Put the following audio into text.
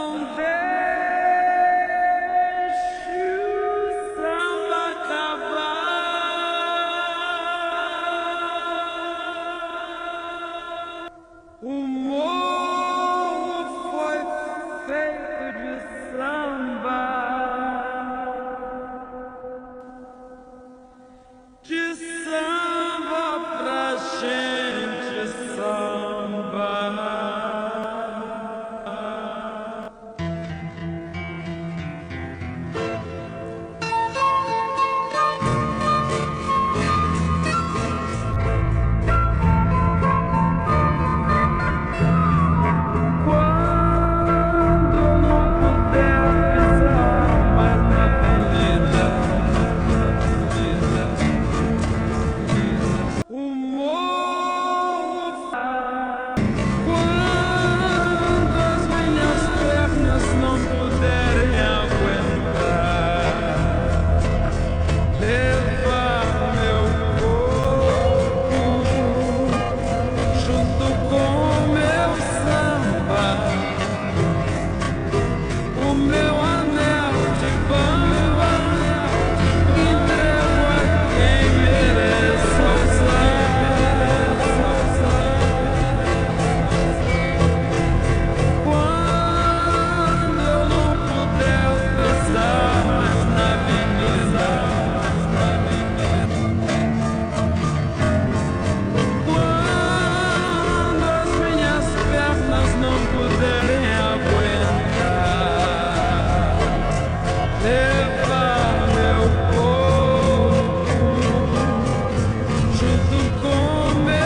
Então o morro foi feito de sangue. for.